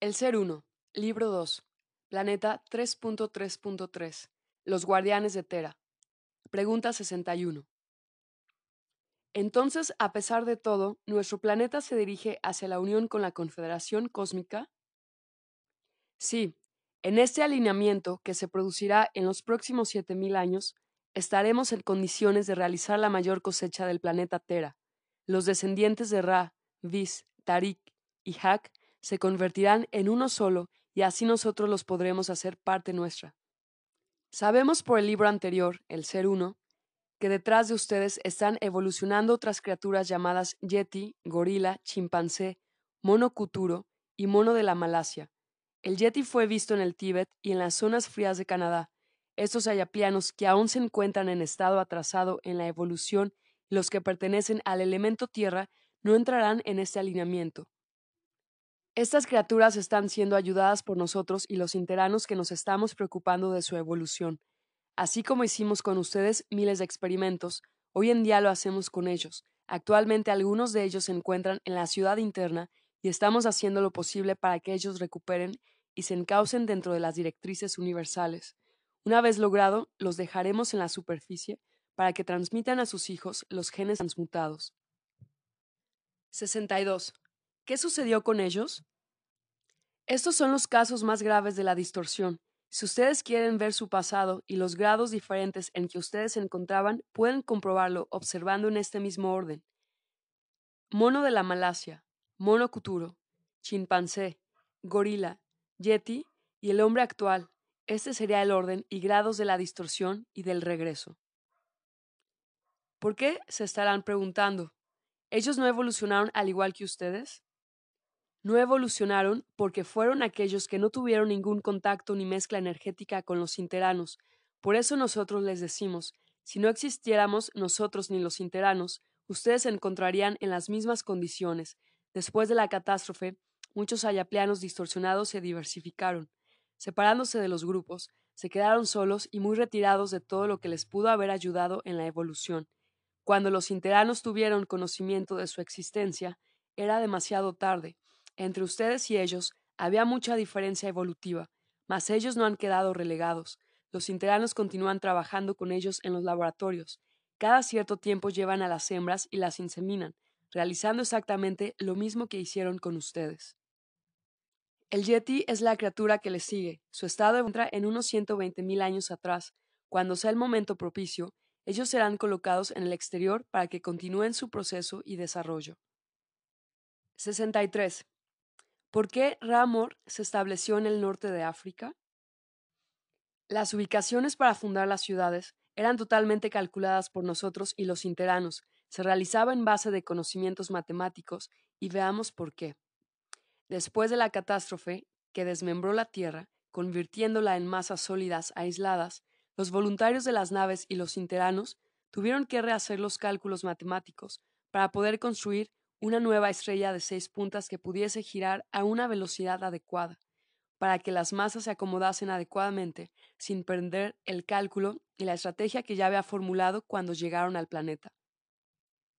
El Ser 1, Libro 2, Planeta 3.3.3, Los Guardianes de Tera. Pregunta 61. Entonces, a pesar de todo, ¿nuestro planeta se dirige hacia la unión con la Confederación Cósmica? Sí, en este alineamiento, que se producirá en los próximos 7.000 años, estaremos en condiciones de realizar la mayor cosecha del planeta Tera. Los descendientes de Ra, Vis, Tarik y Hak se convertirán en uno solo y así nosotros los podremos hacer parte nuestra. Sabemos por el libro anterior, el Ser Uno, que detrás de ustedes están evolucionando otras criaturas llamadas Yeti, gorila, chimpancé, mono cuturo y mono de la Malasia. El Yeti fue visto en el Tíbet y en las zonas frías de Canadá. Estos ayaplianos que aún se encuentran en estado atrasado en la evolución los que pertenecen al elemento tierra no entrarán en este alineamiento. Estas criaturas están siendo ayudadas por nosotros y los interanos que nos estamos preocupando de su evolución. Así como hicimos con ustedes miles de experimentos, hoy en día lo hacemos con ellos. Actualmente algunos de ellos se encuentran en la ciudad interna y estamos haciendo lo posible para que ellos recuperen y se encaucen dentro de las directrices universales. Una vez logrado, los dejaremos en la superficie para que transmitan a sus hijos los genes transmutados. 62. ¿Qué sucedió con ellos? Estos son los casos más graves de la distorsión. Si ustedes quieren ver su pasado y los grados diferentes en que ustedes se encontraban, pueden comprobarlo observando en este mismo orden. Mono de la Malasia, mono cuturo, chimpancé, gorila, yeti y el hombre actual. Este sería el orden y grados de la distorsión y del regreso. ¿Por qué? se estarán preguntando. ¿Ellos no evolucionaron al igual que ustedes? No evolucionaron porque fueron aquellos que no tuvieron ningún contacto ni mezcla energética con los interanos. Por eso nosotros les decimos, si no existiéramos nosotros ni los interanos, ustedes se encontrarían en las mismas condiciones. Después de la catástrofe, muchos ayapleanos distorsionados se diversificaron. Separándose de los grupos, se quedaron solos y muy retirados de todo lo que les pudo haber ayudado en la evolución. Cuando los interanos tuvieron conocimiento de su existencia, era demasiado tarde. Entre ustedes y ellos había mucha diferencia evolutiva, mas ellos no han quedado relegados. Los interanos continúan trabajando con ellos en los laboratorios. Cada cierto tiempo llevan a las hembras y las inseminan, realizando exactamente lo mismo que hicieron con ustedes. El Yeti es la criatura que le sigue. Su estado entra en unos 120 mil años atrás. Cuando sea el momento propicio, ellos serán colocados en el exterior para que continúen su proceso y desarrollo. 63. ¿Por qué Ramor se estableció en el norte de África? Las ubicaciones para fundar las ciudades eran totalmente calculadas por nosotros y los interanos, se realizaba en base de conocimientos matemáticos y veamos por qué. Después de la catástrofe que desmembró la Tierra, convirtiéndola en masas sólidas aisladas, los voluntarios de las naves y los interanos tuvieron que rehacer los cálculos matemáticos para poder construir una nueva estrella de seis puntas que pudiese girar a una velocidad adecuada, para que las masas se acomodasen adecuadamente sin perder el cálculo y la estrategia que ya había formulado cuando llegaron al planeta.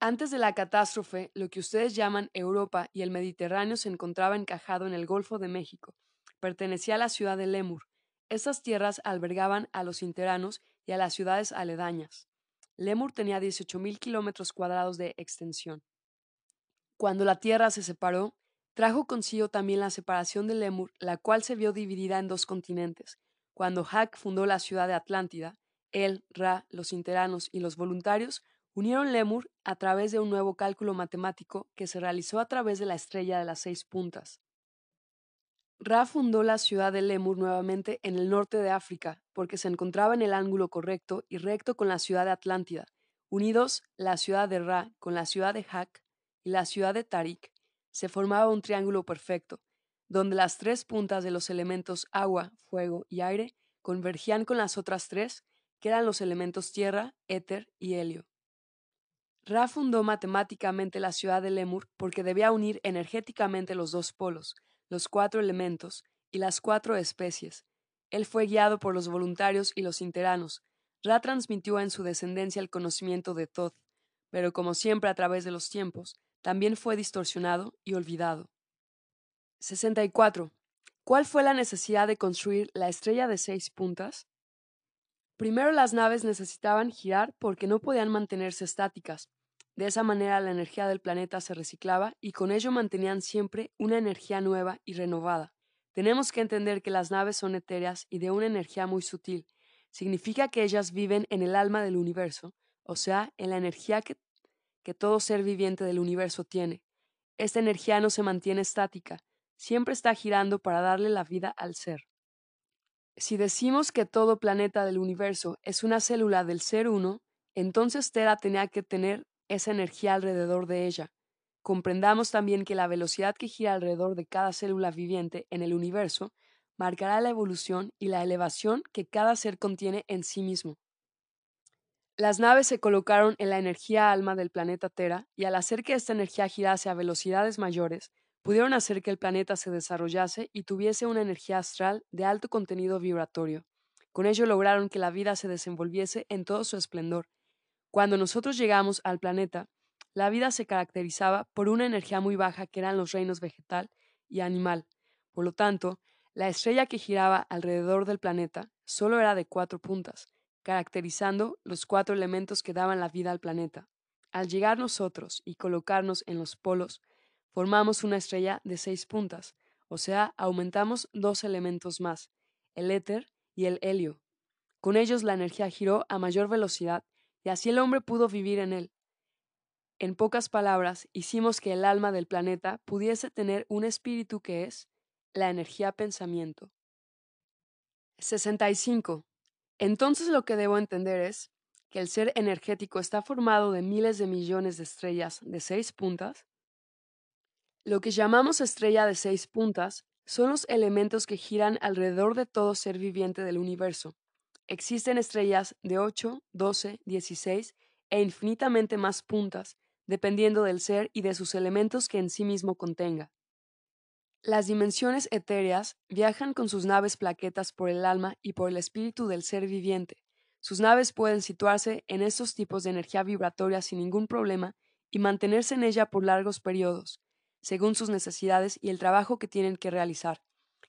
Antes de la catástrofe, lo que ustedes llaman Europa y el Mediterráneo se encontraba encajado en el Golfo de México. Pertenecía a la ciudad de Lemur, estas tierras albergaban a los interanos y a las ciudades aledañas. Lemur tenía 18.000 kilómetros cuadrados de extensión. Cuando la tierra se separó, trajo consigo también la separación de Lemur, la cual se vio dividida en dos continentes. Cuando Hak fundó la ciudad de Atlántida, él, Ra, los interanos y los voluntarios unieron Lemur a través de un nuevo cálculo matemático que se realizó a través de la estrella de las seis puntas. Ra fundó la ciudad de Lemur nuevamente en el norte de África, porque se encontraba en el ángulo correcto y recto con la ciudad de Atlántida. Unidos, la ciudad de Ra con la ciudad de Hak y la ciudad de Tarik, se formaba un triángulo perfecto, donde las tres puntas de los elementos agua, fuego y aire convergían con las otras tres, que eran los elementos tierra, éter y helio. Ra fundó matemáticamente la ciudad de Lemur porque debía unir energéticamente los dos polos, los cuatro elementos y las cuatro especies. Él fue guiado por los voluntarios y los interanos. Ra transmitió en su descendencia el conocimiento de Thoth, pero como siempre a través de los tiempos, también fue distorsionado y olvidado. 64. ¿Cuál fue la necesidad de construir la estrella de seis puntas? Primero las naves necesitaban girar porque no podían mantenerse estáticas. De esa manera la energía del planeta se reciclaba y con ello mantenían siempre una energía nueva y renovada. Tenemos que entender que las naves son etéreas y de una energía muy sutil. Significa que ellas viven en el alma del universo, o sea, en la energía que, que todo ser viviente del universo tiene. Esta energía no se mantiene estática, siempre está girando para darle la vida al ser. Si decimos que todo planeta del universo es una célula del ser uno, entonces Tera tenía que tener esa energía alrededor de ella. Comprendamos también que la velocidad que gira alrededor de cada célula viviente en el universo marcará la evolución y la elevación que cada ser contiene en sí mismo. Las naves se colocaron en la energía alma del planeta Tera y al hacer que esta energía girase a velocidades mayores, pudieron hacer que el planeta se desarrollase y tuviese una energía astral de alto contenido vibratorio. Con ello lograron que la vida se desenvolviese en todo su esplendor. Cuando nosotros llegamos al planeta, la vida se caracterizaba por una energía muy baja que eran los reinos vegetal y animal. Por lo tanto, la estrella que giraba alrededor del planeta solo era de cuatro puntas, caracterizando los cuatro elementos que daban la vida al planeta. Al llegar nosotros y colocarnos en los polos, formamos una estrella de seis puntas, o sea, aumentamos dos elementos más, el éter y el helio. Con ellos la energía giró a mayor velocidad y así el hombre pudo vivir en él. En pocas palabras, hicimos que el alma del planeta pudiese tener un espíritu que es la energía pensamiento. 65. Entonces lo que debo entender es que el ser energético está formado de miles de millones de estrellas de seis puntas lo que llamamos estrella de seis puntas son los elementos que giran alrededor de todo ser viviente del universo. Existen estrellas de 8, 12, 16 e infinitamente más puntas, dependiendo del ser y de sus elementos que en sí mismo contenga. Las dimensiones etéreas viajan con sus naves plaquetas por el alma y por el espíritu del ser viviente. Sus naves pueden situarse en estos tipos de energía vibratoria sin ningún problema y mantenerse en ella por largos periodos, según sus necesidades y el trabajo que tienen que realizar.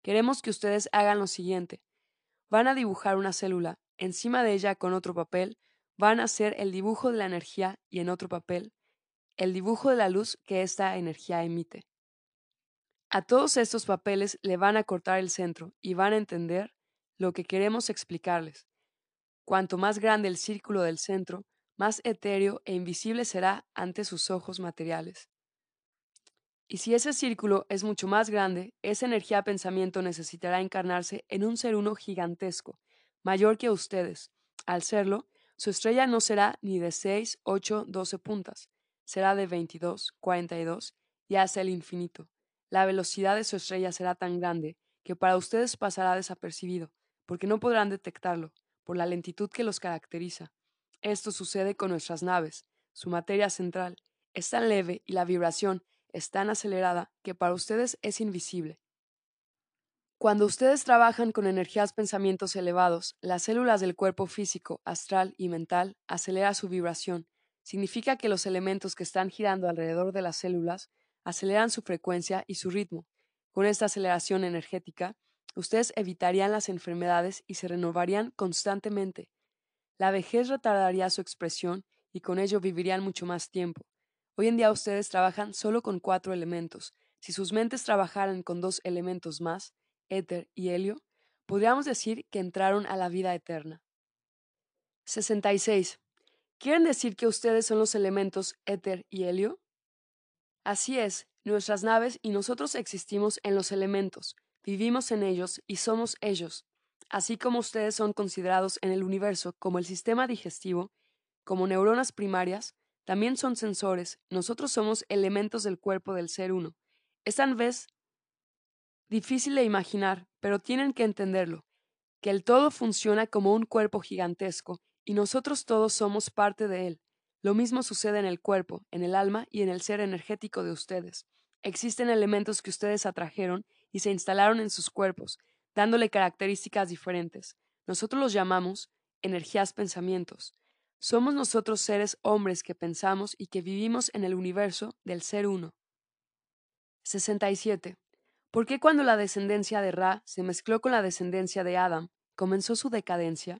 Queremos que ustedes hagan lo siguiente. Van a dibujar una célula, encima de ella con otro papel, van a hacer el dibujo de la energía y en otro papel, el dibujo de la luz que esta energía emite. A todos estos papeles le van a cortar el centro y van a entender lo que queremos explicarles. Cuanto más grande el círculo del centro, más etéreo e invisible será ante sus ojos materiales. Y si ese círculo es mucho más grande, esa energía pensamiento necesitará encarnarse en un ser uno gigantesco, mayor que ustedes. Al serlo, su estrella no será ni de 6, 8, 12 puntas, será de 22, 42 y hasta el infinito. La velocidad de su estrella será tan grande que para ustedes pasará desapercibido, porque no podrán detectarlo, por la lentitud que los caracteriza. Esto sucede con nuestras naves. Su materia central es tan leve y la vibración es tan acelerada que para ustedes es invisible. Cuando ustedes trabajan con energías pensamientos elevados, las células del cuerpo físico, astral y mental aceleran su vibración. Significa que los elementos que están girando alrededor de las células aceleran su frecuencia y su ritmo. Con esta aceleración energética, ustedes evitarían las enfermedades y se renovarían constantemente. La vejez retardaría su expresión y con ello vivirían mucho más tiempo. Hoy en día ustedes trabajan solo con cuatro elementos. Si sus mentes trabajaran con dos elementos más, éter y helio, podríamos decir que entraron a la vida eterna. 66. ¿Quieren decir que ustedes son los elementos éter y helio? Así es, nuestras naves y nosotros existimos en los elementos, vivimos en ellos y somos ellos, así como ustedes son considerados en el universo como el sistema digestivo, como neuronas primarias, también son sensores, nosotros somos elementos del cuerpo del ser uno. Es tal vez difícil de imaginar, pero tienen que entenderlo, que el todo funciona como un cuerpo gigantesco y nosotros todos somos parte de él. Lo mismo sucede en el cuerpo, en el alma y en el ser energético de ustedes. Existen elementos que ustedes atrajeron y se instalaron en sus cuerpos, dándole características diferentes. Nosotros los llamamos energías pensamientos. Somos nosotros seres hombres que pensamos y que vivimos en el universo del ser uno. 67. ¿Por qué cuando la descendencia de Ra se mezcló con la descendencia de Adam, comenzó su decadencia?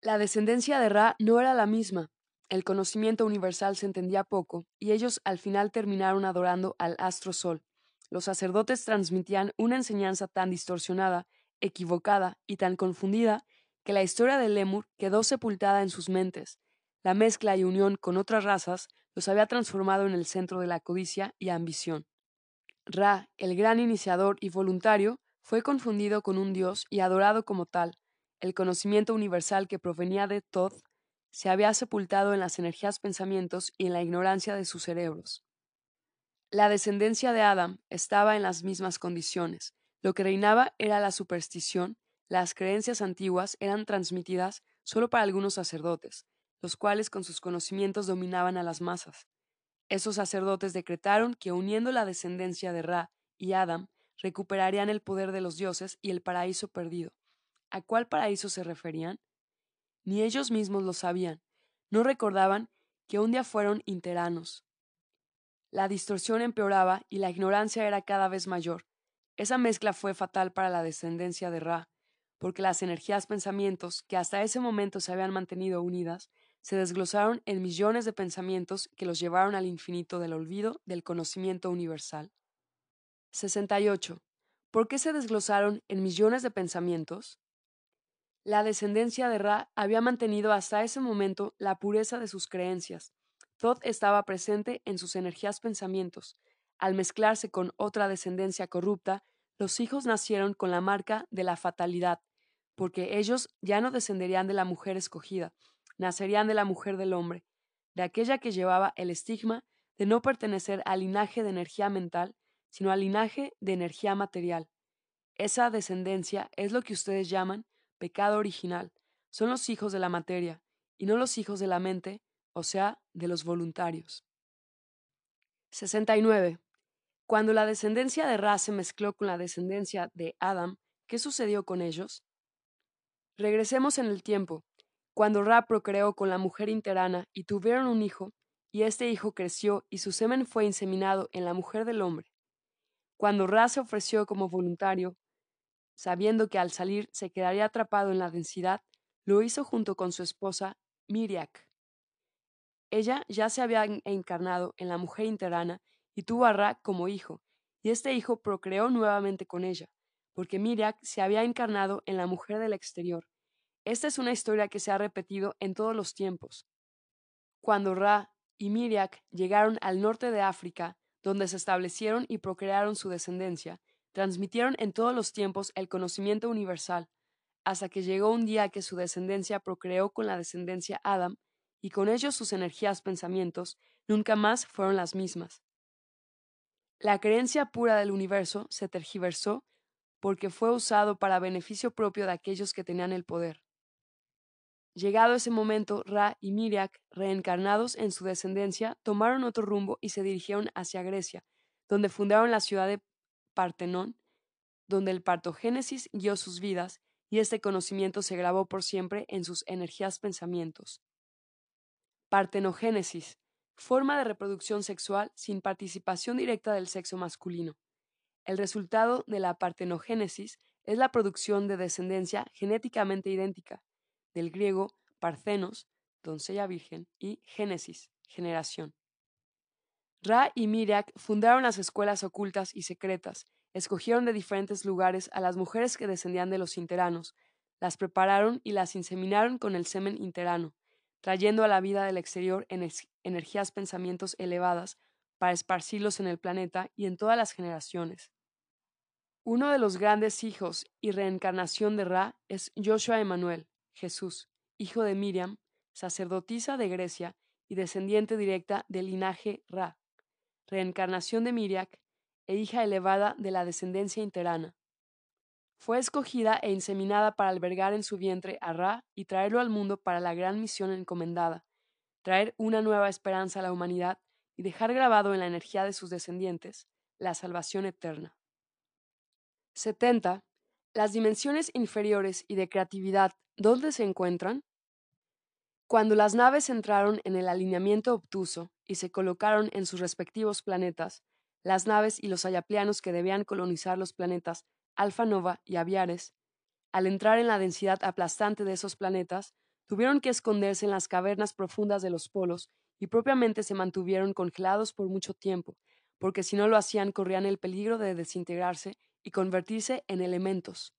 La descendencia de Ra no era la misma. El conocimiento universal se entendía poco, y ellos al final terminaron adorando al astro sol. Los sacerdotes transmitían una enseñanza tan distorsionada, equivocada y tan confundida que la historia de Lemur quedó sepultada en sus mentes. La mezcla y unión con otras razas los había transformado en el centro de la codicia y ambición. Ra, el gran iniciador y voluntario, fue confundido con un dios y adorado como tal. El conocimiento universal que provenía de Thoth se había sepultado en las energías pensamientos y en la ignorancia de sus cerebros. La descendencia de Adam estaba en las mismas condiciones. Lo que reinaba era la superstición, las creencias antiguas eran transmitidas solo para algunos sacerdotes, los cuales con sus conocimientos dominaban a las masas. Esos sacerdotes decretaron que uniendo la descendencia de Ra y Adam, recuperarían el poder de los dioses y el paraíso perdido. ¿A cuál paraíso se referían? Ni ellos mismos lo sabían. No recordaban que un día fueron interanos. La distorsión empeoraba y la ignorancia era cada vez mayor. Esa mezcla fue fatal para la descendencia de Ra, porque las energías pensamientos que hasta ese momento se habían mantenido unidas se desglosaron en millones de pensamientos que los llevaron al infinito del olvido del conocimiento universal. 68. ¿Por qué se desglosaron en millones de pensamientos? La descendencia de Ra había mantenido hasta ese momento la pureza de sus creencias. Thoth estaba presente en sus energías pensamientos. Al mezclarse con otra descendencia corrupta, los hijos nacieron con la marca de la fatalidad, porque ellos ya no descenderían de la mujer escogida, nacerían de la mujer del hombre, de aquella que llevaba el estigma de no pertenecer al linaje de energía mental, sino al linaje de energía material. Esa descendencia es lo que ustedes llaman pecado original. Son los hijos de la materia, y no los hijos de la mente, o sea, de los voluntarios. 69. Cuando la descendencia de Ra se mezcló con la descendencia de Adam, ¿qué sucedió con ellos? Regresemos en el tiempo cuando Ra procreó con la mujer interana y tuvieron un hijo, y este hijo creció y su semen fue inseminado en la mujer del hombre. Cuando Ra se ofreció como voluntario, sabiendo que al salir se quedaría atrapado en la densidad, lo hizo junto con su esposa Miriak. Ella ya se había encarnado en la mujer interana y tuvo a Ra como hijo, y este hijo procreó nuevamente con ella, porque Miriak se había encarnado en la mujer del exterior, esta es una historia que se ha repetido en todos los tiempos. Cuando Ra y Miriak llegaron al norte de África, donde se establecieron y procrearon su descendencia, transmitieron en todos los tiempos el conocimiento universal, hasta que llegó un día que su descendencia procreó con la descendencia Adam, y con ellos sus energías pensamientos nunca más fueron las mismas. La creencia pura del universo se tergiversó porque fue usado para beneficio propio de aquellos que tenían el poder. Llegado ese momento, Ra y Miriak, reencarnados en su descendencia, tomaron otro rumbo y se dirigieron hacia Grecia, donde fundaron la ciudad de Partenón, donde el partogénesis guió sus vidas y este conocimiento se grabó por siempre en sus energías pensamientos. Partenogénesis, forma de reproducción sexual sin participación directa del sexo masculino. El resultado de la partenogénesis es la producción de descendencia genéticamente idéntica, del griego parcenos, doncella virgen, y génesis, generación. Ra y Miriak fundaron las escuelas ocultas y secretas, escogieron de diferentes lugares a las mujeres que descendían de los interanos, las prepararon y las inseminaron con el semen interano, trayendo a la vida del exterior energías pensamientos elevadas para esparcirlos en el planeta y en todas las generaciones. Uno de los grandes hijos y reencarnación de Ra es Joshua Emanuel, Jesús, hijo de Miriam, sacerdotisa de Grecia y descendiente directa del linaje Ra, reencarnación de Miriak e hija elevada de la descendencia interana. Fue escogida e inseminada para albergar en su vientre a Ra y traerlo al mundo para la gran misión encomendada, traer una nueva esperanza a la humanidad y dejar grabado en la energía de sus descendientes la salvación eterna. 70. Las dimensiones inferiores y de creatividad ¿Dónde se encuentran? Cuando las naves entraron en el alineamiento obtuso y se colocaron en sus respectivos planetas, las naves y los ayaplianos que debían colonizar los planetas Alfa Nova y Aviares, al entrar en la densidad aplastante de esos planetas, tuvieron que esconderse en las cavernas profundas de los polos y propiamente se mantuvieron congelados por mucho tiempo, porque si no lo hacían corrían el peligro de desintegrarse y convertirse en elementos.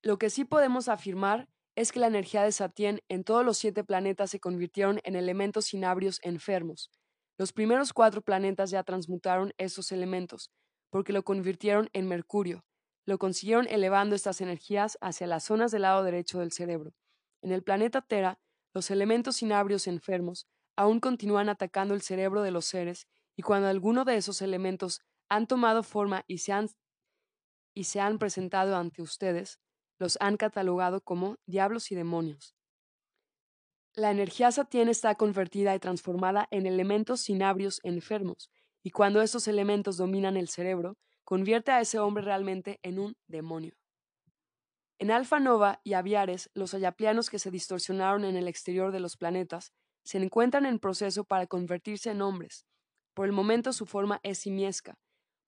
Lo que sí podemos afirmar es que la energía de Satien en todos los siete planetas se convirtieron en elementos sinabrios enfermos. Los primeros cuatro planetas ya transmutaron esos elementos, porque lo convirtieron en mercurio. Lo consiguieron elevando estas energías hacia las zonas del lado derecho del cerebro. En el planeta Tera, los elementos sinabrios enfermos aún continúan atacando el cerebro de los seres y cuando alguno de esos elementos han tomado forma y se han, y se han presentado ante ustedes, los han catalogado como diablos y demonios. La energía satien está convertida y transformada en elementos sinabrios enfermos, y cuando esos elementos dominan el cerebro, convierte a ese hombre realmente en un demonio. En Alfa Nova y Aviares, los ayaplianos que se distorsionaron en el exterior de los planetas se encuentran en proceso para convertirse en hombres. Por el momento su forma es simiesca.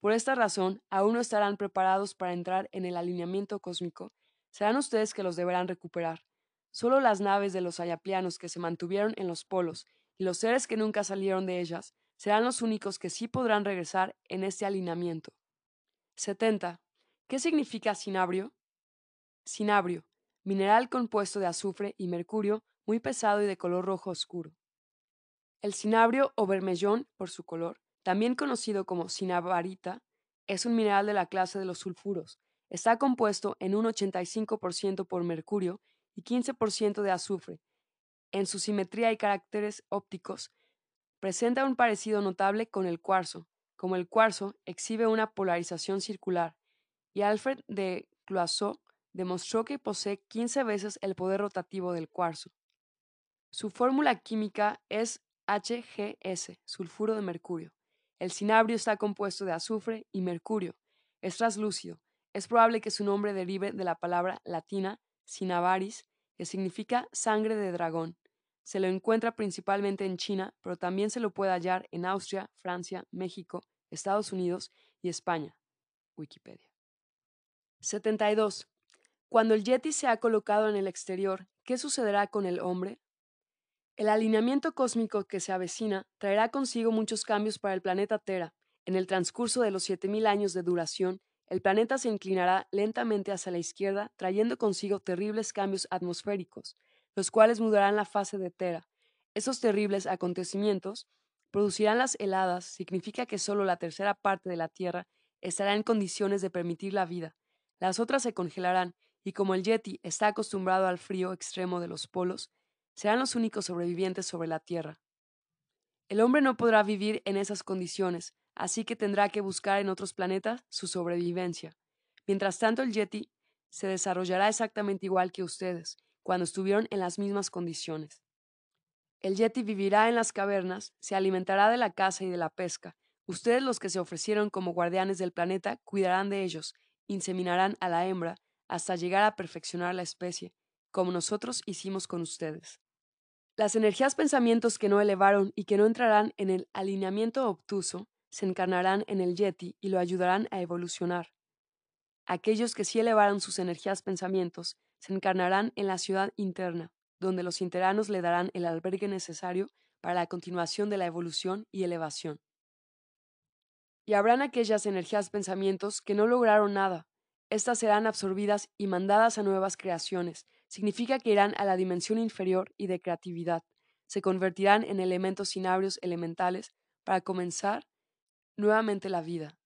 Por esta razón, aún no estarán preparados para entrar en el alineamiento cósmico serán ustedes que los deberán recuperar. Solo las naves de los ayaplianos que se mantuvieron en los polos y los seres que nunca salieron de ellas serán los únicos que sí podrán regresar en este alineamiento. 70. ¿Qué significa cinabrio? Cinabrio, mineral compuesto de azufre y mercurio muy pesado y de color rojo oscuro. El cinabrio o vermellón, por su color, también conocido como cinabarita, es un mineral de la clase de los sulfuros, Está compuesto en un 85% por mercurio y 15% de azufre. En su simetría y caracteres ópticos, presenta un parecido notable con el cuarzo. Como el cuarzo exhibe una polarización circular, y Alfred de Cloisot demostró que posee 15 veces el poder rotativo del cuarzo. Su fórmula química es HGS, sulfuro de mercurio. El cinabrio está compuesto de azufre y mercurio. Es translúcido, es probable que su nombre derive de la palabra latina cinnabaris, que significa sangre de dragón. Se lo encuentra principalmente en China, pero también se lo puede hallar en Austria, Francia, México, Estados Unidos y España. Wikipedia. 72. Cuando el Yeti se ha colocado en el exterior, ¿qué sucederá con el hombre? El alineamiento cósmico que se avecina traerá consigo muchos cambios para el planeta Tera. En el transcurso de los 7.000 años de duración, el planeta se inclinará lentamente hacia la izquierda, trayendo consigo terribles cambios atmosféricos, los cuales mudarán la fase de Tera. Esos terribles acontecimientos producirán las heladas, significa que solo la tercera parte de la Tierra estará en condiciones de permitir la vida. Las otras se congelarán, y como el Yeti está acostumbrado al frío extremo de los polos, serán los únicos sobrevivientes sobre la Tierra. El hombre no podrá vivir en esas condiciones, así que tendrá que buscar en otros planetas su sobrevivencia. Mientras tanto, el Yeti se desarrollará exactamente igual que ustedes, cuando estuvieron en las mismas condiciones. El Yeti vivirá en las cavernas, se alimentará de la caza y de la pesca. Ustedes los que se ofrecieron como guardianes del planeta cuidarán de ellos, inseminarán a la hembra hasta llegar a perfeccionar la especie, como nosotros hicimos con ustedes. Las energías pensamientos que no elevaron y que no entrarán en el alineamiento obtuso se encarnarán en el Yeti y lo ayudarán a evolucionar. Aquellos que sí elevaron sus energías pensamientos se encarnarán en la ciudad interna, donde los interanos le darán el albergue necesario para la continuación de la evolución y elevación. Y habrán aquellas energías pensamientos que no lograron nada. Estas serán absorbidas y mandadas a nuevas creaciones. Significa que irán a la dimensión inferior y de creatividad. Se convertirán en elementos sinabrios elementales para comenzar nuevamente la vida.